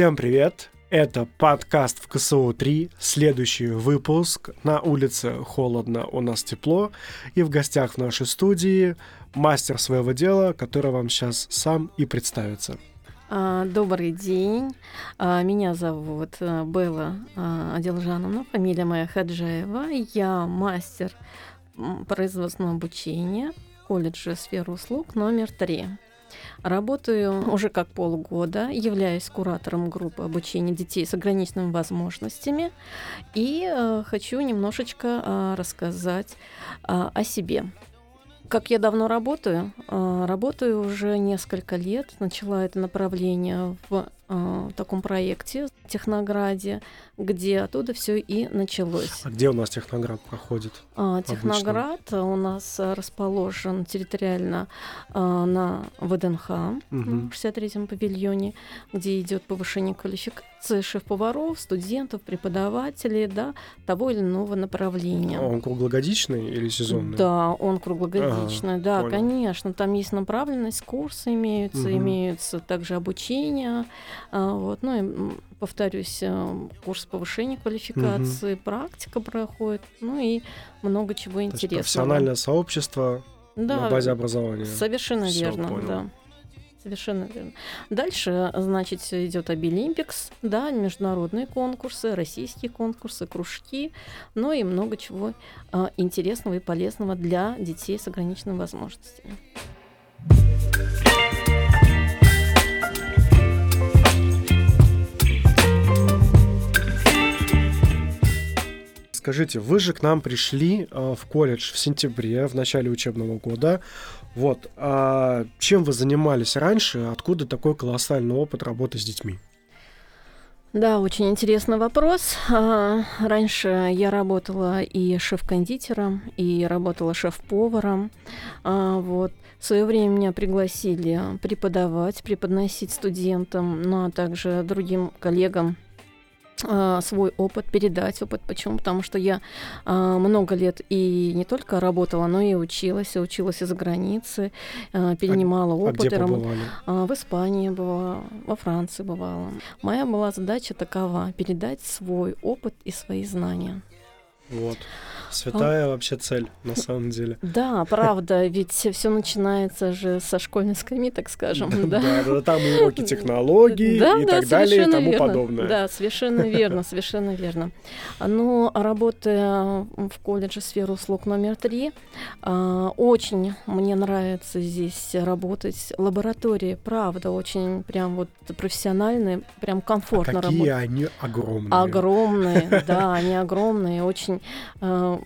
Всем привет! Это подкаст в КСУ-3, следующий выпуск. На улице холодно, у нас тепло. И в гостях в нашей студии мастер своего дела, который вам сейчас сам и представится. А, добрый день. А, меня зовут э, Белла а, Аделжановна, фамилия моя Хаджаева. Я мастер производственного обучения колледжа сферы услуг номер три. Работаю уже как полгода, являюсь куратором группы обучения детей с ограниченными возможностями и э, хочу немножечко э, рассказать э, о себе. Как я давно работаю? Э, работаю уже несколько лет. Начала это направление в э, таком проекте Технограде, где оттуда все и началось. А где у нас Техноград проходит? А, Техноград обычно? у нас расположен территориально а, на ВДНХ, угу. в 63-м павильоне, где идет повышение квалификации шеф-поваров, студентов, преподавателей, да, того или иного направления. А он круглогодичный или сезонный? Да, он круглогодичный, ага, да, понял. конечно. Там есть направленность, курсы имеются, угу. имеются также обучение, а, вот, ну и повторюсь, э, курс повышения квалификации, угу. практика проходит, ну и много чего То интересного. профессиональное сообщество да, на базе образования. Совершенно Всё, верно, понял. да. Совершенно верно. Дальше, значит, идет Обилимпикс, да, международные конкурсы, российские конкурсы, кружки, ну и много чего э, интересного и полезного для детей с ограниченными возможностями. Скажите, вы же к нам пришли э, в колледж в сентябре, в начале учебного года. Вот, а чем вы занимались раньше? Откуда такой колоссальный опыт работы с детьми? Да, очень интересный вопрос. А, раньше я работала и шеф-кондитером, и работала шеф-поваром. А, вот. В свое время меня пригласили преподавать, преподносить студентам, ну а также другим коллегам свой опыт, передать опыт. Почему? Потому что я а, много лет и не только работала, но и училась, и училась из-за границы, а, перенимала а, опыт. А где побывали? А, в Испании бывала, во Франции бывала. Моя была задача такова — передать свой опыт и свои знания. Вот. Святая а... вообще цель, на самом деле. Да, правда, ведь все начинается же со школьной скамьи, так скажем. Да, да, там уроки технологий и так далее и тому подобное. Да, совершенно верно, совершенно верно. Но работая в колледже сферы услуг номер три, а, очень мне нравится здесь работать. Лаборатории, правда, очень прям вот профессиональные, прям комфортно работать. Какие они огромные. Огромные, да, они огромные, очень а,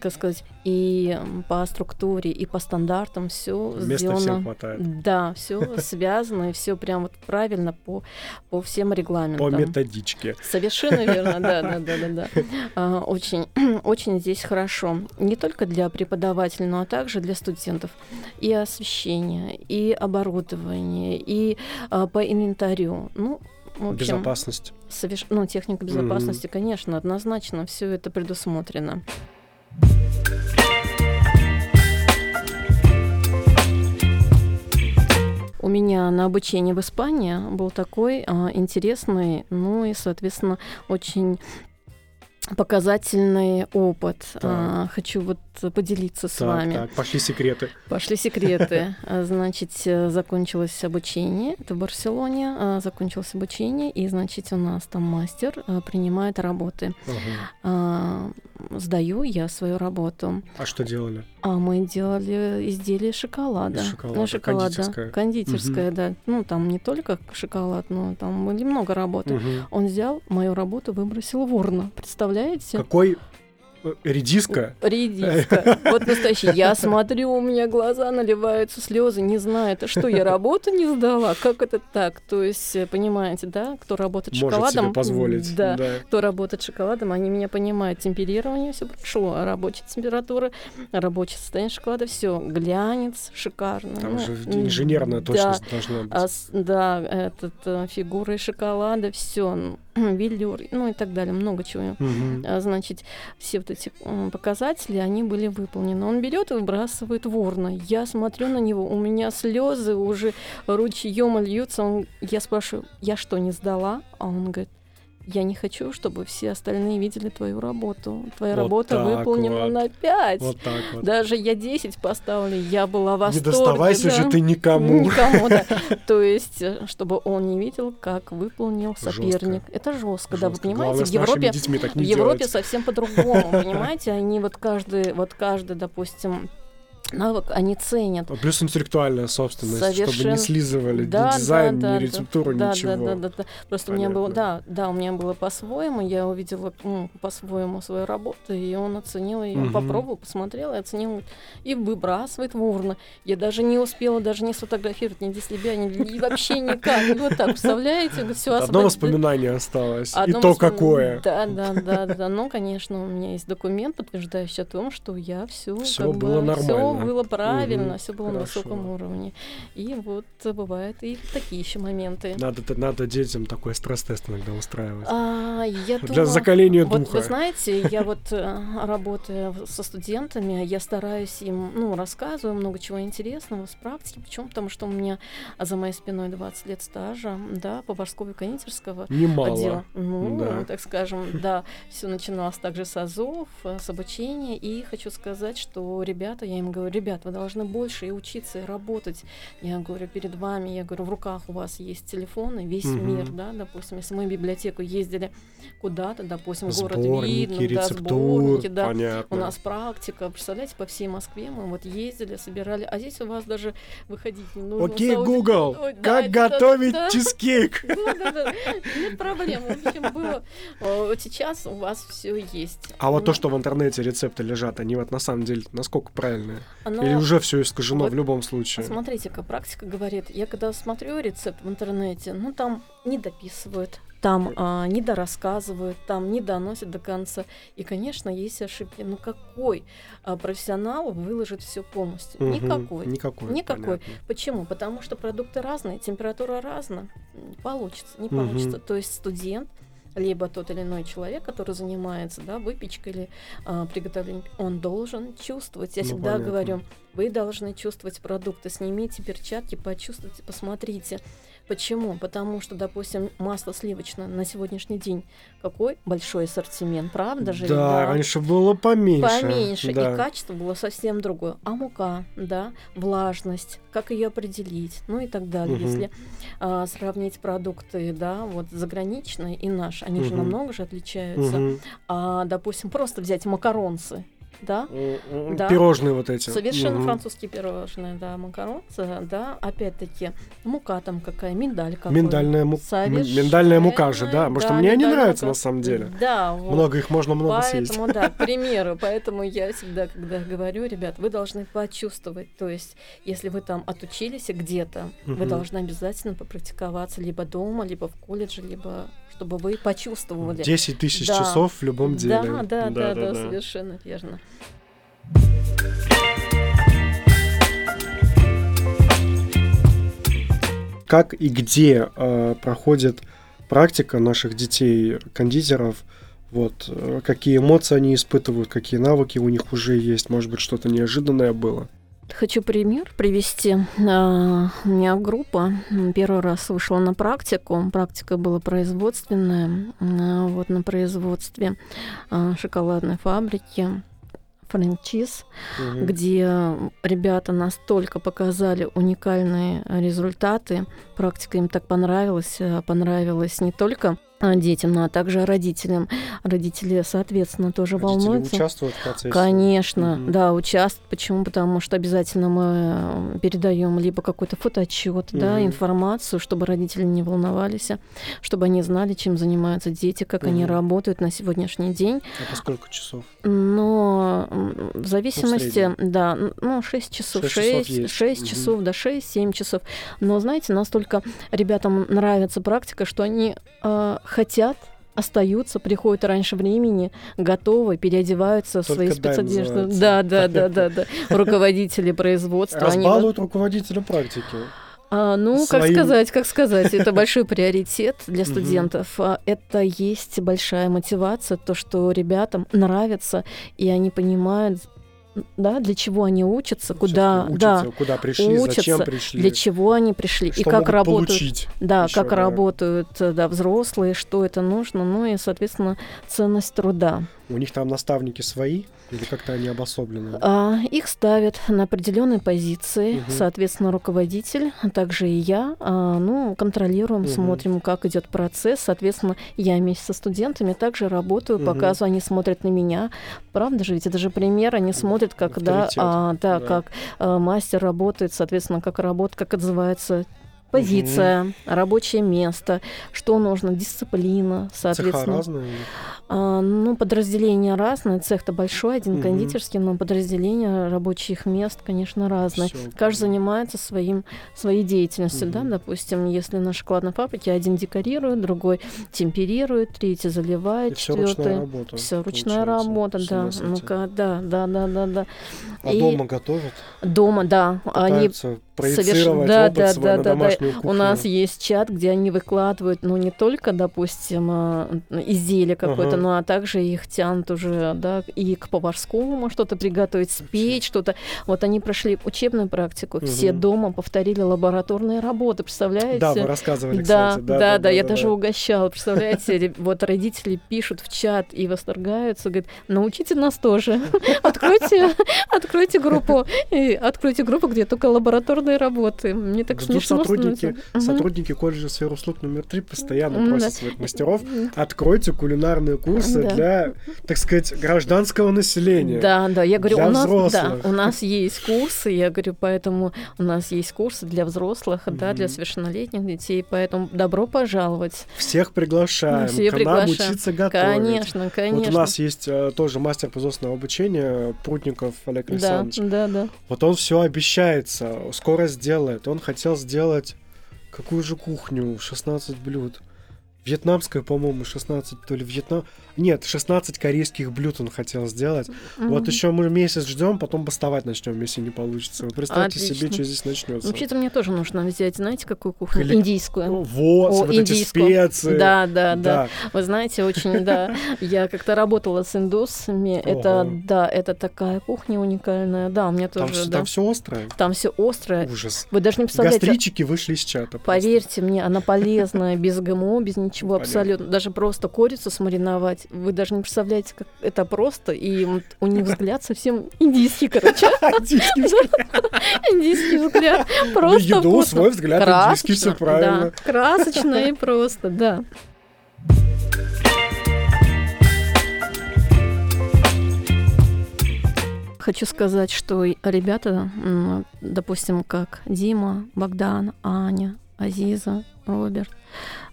как сказать, и по структуре, и по стандартам все сделано. Всем хватает. Да, все связано, и все прям вот правильно по, по всем регламентам. По методичке. Совершенно верно, да, да, да, да, да. А, очень, очень здесь хорошо. Не только для преподавателей, но также для студентов. И освещение, и оборудование, и а, по инвентарю. Ну, в общем, безопасность. Соверш... Ну, техника безопасности, mm-hmm. конечно, однозначно, все это предусмотрено. У меня на обучении в Испании был такой а, интересный, ну и, соответственно, очень показательный опыт. А, хочу вот поделиться с так, вами. Так, пошли секреты. Пошли секреты. А, значит, закончилось обучение. Это в Барселоне. А, закончилось обучение, и, значит, у нас там мастер а, принимает работы. Ага. Сдаю я свою работу. А что делали? А мы делали изделия шоколада. Из шоколада. Ну, шоколада. Кондитерская. Кондитерская, угу. да. Ну, там не только шоколад, но там были много работы. Угу. Он взял мою работу, выбросил в урну. Представляете? Какой Редиска? Редиска. Вот настоящий. Я смотрю, у меня глаза наливаются слезы, не знаю, это что, я работу не сдала? Как это так? То есть, э, понимаете, да, кто работает Может шоколадом... себе позволить. Да, да, кто работает шоколадом, они меня понимают. Темперирование все прошло, рабочая температура, рабочее состояние шоколада, все, глянец шикарно. Там ну, же инженерная точность да, должна быть. А, да, этот, э, фигуры шоколада, все велюр, ну и так далее, много чего. А, Значит, все вот эти показатели, они были выполнены. Он берет и выбрасывает ворна. Я смотрю на него, у меня слезы уже ручьем льются. Он, я спрашиваю, я что, не сдала? А он говорит, я не хочу, чтобы все остальные видели твою работу. Твоя Вот работа выполнена вот. на 5. Вот так вот. Даже я 10 поставлю, я была в Не восторге. доставайся же да. ты никому. Никому, да. То есть, э, чтобы он не видел, как выполнил соперник. Это жестко, да, вы понимаете? Главное, В Европе, в не Европе делать. совсем по-другому, понимаете? Они вот каждый, вот каждый, допустим, навык они ценят. А Плюс интеллектуальная собственность, чтобы Совершенно. не слизывали ни Да, дизайн, да, ни да, рецептуру, да, ничего. Да, да, да, Просто у меня было, Понятно. да, да, у меня было по-своему, я увидела м, по-своему свою работу, и он оценил ее, Мгм. попробовал, посмотрел и оценил, и выбрасывает ворно. Я даже не успела даже не сфотографировать ни для себя, ни, ни вообще никак. И вот так, представляете, все Одно воспоминание осталось. И Одно то воспом- какое. Да, да, да, да. Ну, конечно, у меня есть документ, подтверждающий о том, что я все Всё было Все нормально. Было правильно, Мгм, все было на хорошо. высоком уровне. И вот бывают и такие еще моменты. Надо, надо детям такой стресс-тест иногда устраивать. А, я Для думаю, закаления вот духа. вы знаете, я вот э, работая в- со студентами, я стараюсь им, ну, рассказываю много чего интересного с практики, почему? Потому что у меня за моей спиной 20 лет стажа, да, поварского и кондитерского Немало. отдела. Ну, Да. так скажем, да, все начиналось также с АЗОВ, э, с обучения. И хочу сказать, что ребята, я им говорю, ребят, вы должны больше и учиться, и работать. Я говорю, перед вами, я говорю, в руках у вас есть телефоны, весь Мгм. мир, да, допустим, если мы в библиотеку ездили куда-то, допустим, город Сборники, Видно, да, сборники, да, понятно. у нас практика, представляете, по всей Москве мы вот ездили, собирали, а здесь у вас даже выходить не нужно. Окей, Сауди- Google, Ой, да, как да, готовить да. чизкейк? Нет проблем. В общем, было. сейчас у вас все есть. А вот то, что в интернете рецепты лежат, они вот на самом деле насколько правильные? Оно- Или уже все искажено вот в любом случае? Смотрите-ка, практика говорит, я когда смотрю рецепт в интернете, ну там не дописывают, там а, не дорассказывают, там не доносят до конца. И, конечно, есть ошибки. Ну какой а, профессионал выложит все полностью? Мгм. Никакой. Никакой. Никакой. понятно. Почему? Потому что продукты разные, температура разная. Получится, не Мгм. получится. То есть студент, либо тот или иной человек, который занимается да, выпечкой или а, приготовлением, он должен чувствовать. Я Ну, всегда понятно. говорю, вы должны чувствовать продукты. Снимите перчатки, почувствуйте, посмотрите. Почему? Потому что, допустим, масло сливочное на сегодняшний день какой большой ассортимент, правда же? Да, раньше было поменьше. Поменьше, да. и качество было совсем другое. А мука, да, влажность, как ее определить, ну и так далее. Мгм. Если а, сравнить продукты, да, вот заграничные и наши, они же Мгм. намного же отличаются. Мгм. А, допустим, просто взять макаронцы, да, Да. Пирожные вот эти. Совершенно Мгм. французские пирожные, да, макаронцы, да, опять-таки, мука там какая, миндаль какой. Миндальная мука. Совершенно, Миндальная мука же, да. Может, да, мне не миндальная нравится мука. на самом деле. Да, вот. Много их можно много съесть. Поэтому, да, к примеру, поэтому я всегда, когда говорю, ребят, вы должны почувствовать, то есть, если вы там отучились где-то, вы Мгм. должны обязательно попрактиковаться либо дома, либо в колледже, либо чтобы вы почувствовали. 10 тысяч Да. часов в любом деле. Да, да, да, да, совершенно верно. Как и где э, проходит практика наших детей, кондитеров? Вот, э, какие эмоции они испытывают, какие навыки у них уже есть, может быть, что-то неожиданное было. Хочу пример привести. А, У меня группа первый раз вышла на практику. Практика была производственная. а, Вот на производстве а, шоколадной фабрики франчиз, Мгм. где ребята настолько показали уникальные результаты. Практика им так понравилась. Понравилась не только детям, но а также родителям. Родители, соответственно, тоже Родители волнуются. участвуют в процессе? Конечно, Мгм. да, участвуют. Почему? Потому что обязательно мы передаем либо какой-то фотоотчет, да, Мгм. информацию, чтобы родители не волновались, а чтобы они знали, чем занимаются дети, как они Мгм. работают на сегодняшний день. А по сколько часов? М, в зависимости, среднем. да, н- ну, 6 часов, Шесть часов 6, есть. 6 Мгм. часов, да, 6-7 часов. Но, знаете, настолько ребятам нравится практика, что они э, хотят остаются, приходят раньше времени, готовы, переодеваются в Только свои дай спецодежды. Да, да, да, да, да. Руководители производства. они Разбалуют руководителя практики. А, ну, Своим- как сказать, как сказать, это большой приоритет для студентов. А, Это есть большая мотивация, то, что ребятам нравится, и они понимают, да, для чего они учатся, куда, Всё-таки да, учатся, куда пришли, зачем учатся, пришли, для чего они пришли, что и как работают. получить. Да, ещё, как да. работают э, да, взрослые, что это нужно, ну и, соответственно, ценность труда. У них там наставники свои или как-то они обособлены? А, их ставят на определенные позиции, Мгм. соответственно, руководитель, а также и я, а, ну, контролируем, Мгм. смотрим, как идет процесс, соответственно, я вместе со студентами также работаю, Мгм. показываю, они смотрят на меня, правда же, ведь это же пример, они смотрят, как, да, а, да, да. как а, мастер работает, соответственно, как работает, как отзывается позиция, рабочее место, что нужно, дисциплина, Цеха соответственно. разные? А, ну, подразделения разные. Цех-то большой, один Мгм. кондитерский, но подразделения рабочих мест, конечно, разные. Всё, Каждый занимается своим, своей деятельностью, да, Мгм. допустим, если на шоколадной фабрике один декорирует, другой темперирует, третий заливает, все ручная четвертый. работа. Все ручная работа, да. Ну-ка, да, да, да, да, да. А И дома готовят? дома, да, они Пытаются проецировать соверш- да, опыт да, свой да, на да, да. кухню? У нас есть чат, где они выкладывают, ну, не только, допустим, а, изделие какое-то, Ага. но а также их тянут уже, да, и к поварскому что-то приготовить, спеть что-то. Вот они прошли учебную практику, все Мгм. дома повторили лабораторные работы, представляете? Да, вы рассказывали, Да, кстати. да, да, я да, даже да. угощала, представляете, ре- вот родители пишут в чат и восторгаются, говорят, научите нас тоже, откройте, откройте группу, и откройте группу, где только лабораторные работы. Мне так смешно сотрудники, сотрудники колледжа сфер услуг номер три постоянно просят своих мастеров откройте кулинарные курсы для, так сказать, гражданского населения. Да, да, я говорю, у нас, да, у нас есть курсы, я говорю, поэтому у нас есть курсы для взрослых, да, для совершеннолетних детей, поэтому добро пожаловать. Всех приглашаем Все к нам учиться готовить. Конечно, конечно. Вот у нас есть э, тоже мастер производственного обучения Прутников Олег да, Александрович. да, да. Вот он все обещается, скоро сделает. Он хотел сделать какую же кухню? 16 блюд. Вьетнамская, по-моему, 16, то ли Вьетнам... Нет, 16 корейских блюд он хотел сделать. Вот Мгм. еще мы месяц ждем, потом бастовать начнем, если не получится. Вы представьте себе, Отлично. что здесь начнется. Вообще-то мне тоже нужно взять, знаете, какую кухню? Хали- Индийскую. Вот, О, вот эти индийскую. специи. Да, да, да, да. Вы знаете, очень, да. Я как-то работала с индусами. Это, да, это такая кухня уникальная. Да, у меня тоже, там все острое. Там все острое. Ужас. Вы даже не представляете, Гастричики вышли из чата. Поверьте мне, она полезная, без ГМО, без ничего Понятно. абсолютно. Даже просто курицу смариновать. Вы даже не представляете, как это просто. И вот у них взгляд совсем индийский, короче. Индийский взгляд. Просто еду свой взгляд индийский, все правильно. Красочно и просто, да. Хочу сказать, что ребята, допустим, как Дима, Богдан, Аня, Азиза, Роберт,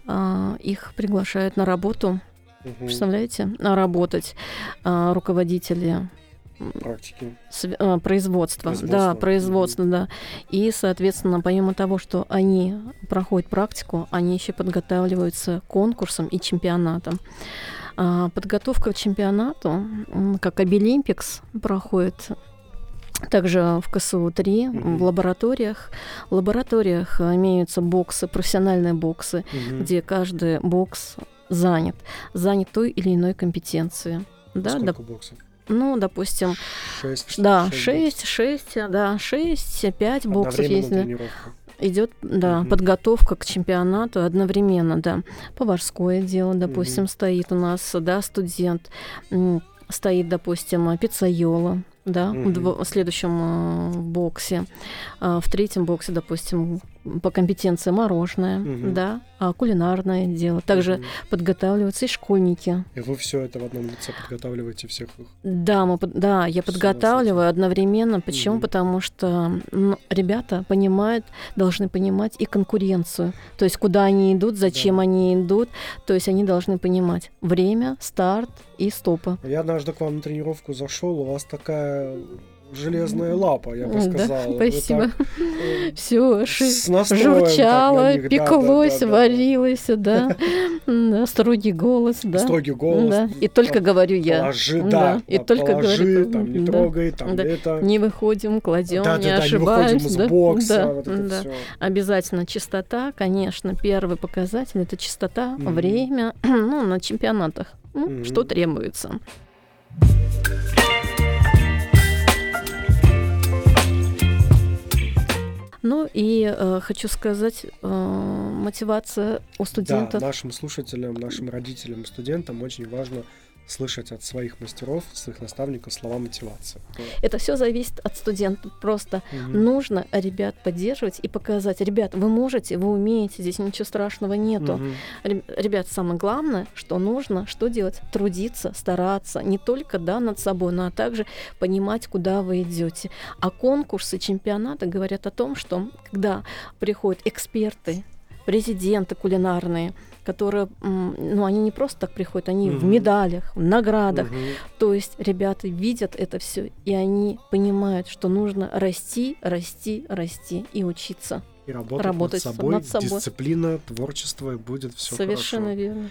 а, их приглашают на работу, Мгм. представляете, а, работать а, руководители Практики. а, производства, Производства, да, производства, да. И, соответственно, помимо того, что они проходят практику, они еще подготавливаются к конкурсам и чемпионатам. А, Подготовка к чемпионату, как Обилимпикс, проходит также в КСУ-3, Мгм. в лабораториях. В лабораториях а, имеются боксы, профессиональные боксы, Мгм. где каждый бокс занят, занят той или иной компетенцией. Да, Сколько доп- боксов? ну, допустим, Шесть. да, шесть 6, 6, да, 6, 5 боксов. тренировка. идет, да, Мгм. подготовка к чемпионату одновременно, да. Поварское дело, допустим, Мгм. стоит у нас, да, студент, стоит, допустим, пиццайола, да, дво- в следующем э, боксе. А В третьем боксе, допустим, по компетенции мороженое, Мгм. да, а кулинарное дело. Также Мгм. подготавливаются и школьники. И вы все это в одном лице подготавливаете всех их. Да, мы, да, я подготавливаю одновременно. Почему? Мгм. Потому что м, ребята понимают, должны понимать и конкуренцию. То есть куда они идут, зачем Да. они идут. То есть они должны понимать время, старт и стопы. Я однажды к вам на тренировку зашел, у вас такая железная лапа, я бы Да, сказал. спасибо. Э, Все журчало, них. Да, да, пеклось, да, да, да. варилось, да. Да, Строгий голос, да. Строгий голос. Да. И только говорю я. Положи, Да, да, и да, только там, не да, трогай, там, да. это. Не выходим, кладем, да, не да, да, да, да, да. Обязательно чистота, конечно, первый показатель это чистота, время, ну, на чемпионатах, ну, что требуется. И э, хочу сказать, э, мотивация у Да, студентов. нашим слушателям, нашим родителям, студентам очень важно слышать от своих мастеров, своих наставников слова мотивации. Это все зависит от студентов. Просто Мгм. нужно ребят поддерживать и показать, ребят, вы можете, вы умеете, здесь ничего страшного нету. Реб- Ребят, самое главное, что нужно, что делать? Трудиться, стараться, не только да, над собой, но а также понимать, куда вы идете. А конкурсы, чемпионаты говорят о том, что когда приходят эксперты, президенты кулинарные, которые, ну, они не просто так приходят, они в Мгм. медалях, в наградах. Мгм. То есть ребята видят это все, и они понимают, что нужно расти, расти, расти и учиться. И работать, Работать над собой, над собой. дисциплина, творчество, и будет все Совершенно хорошо. верно.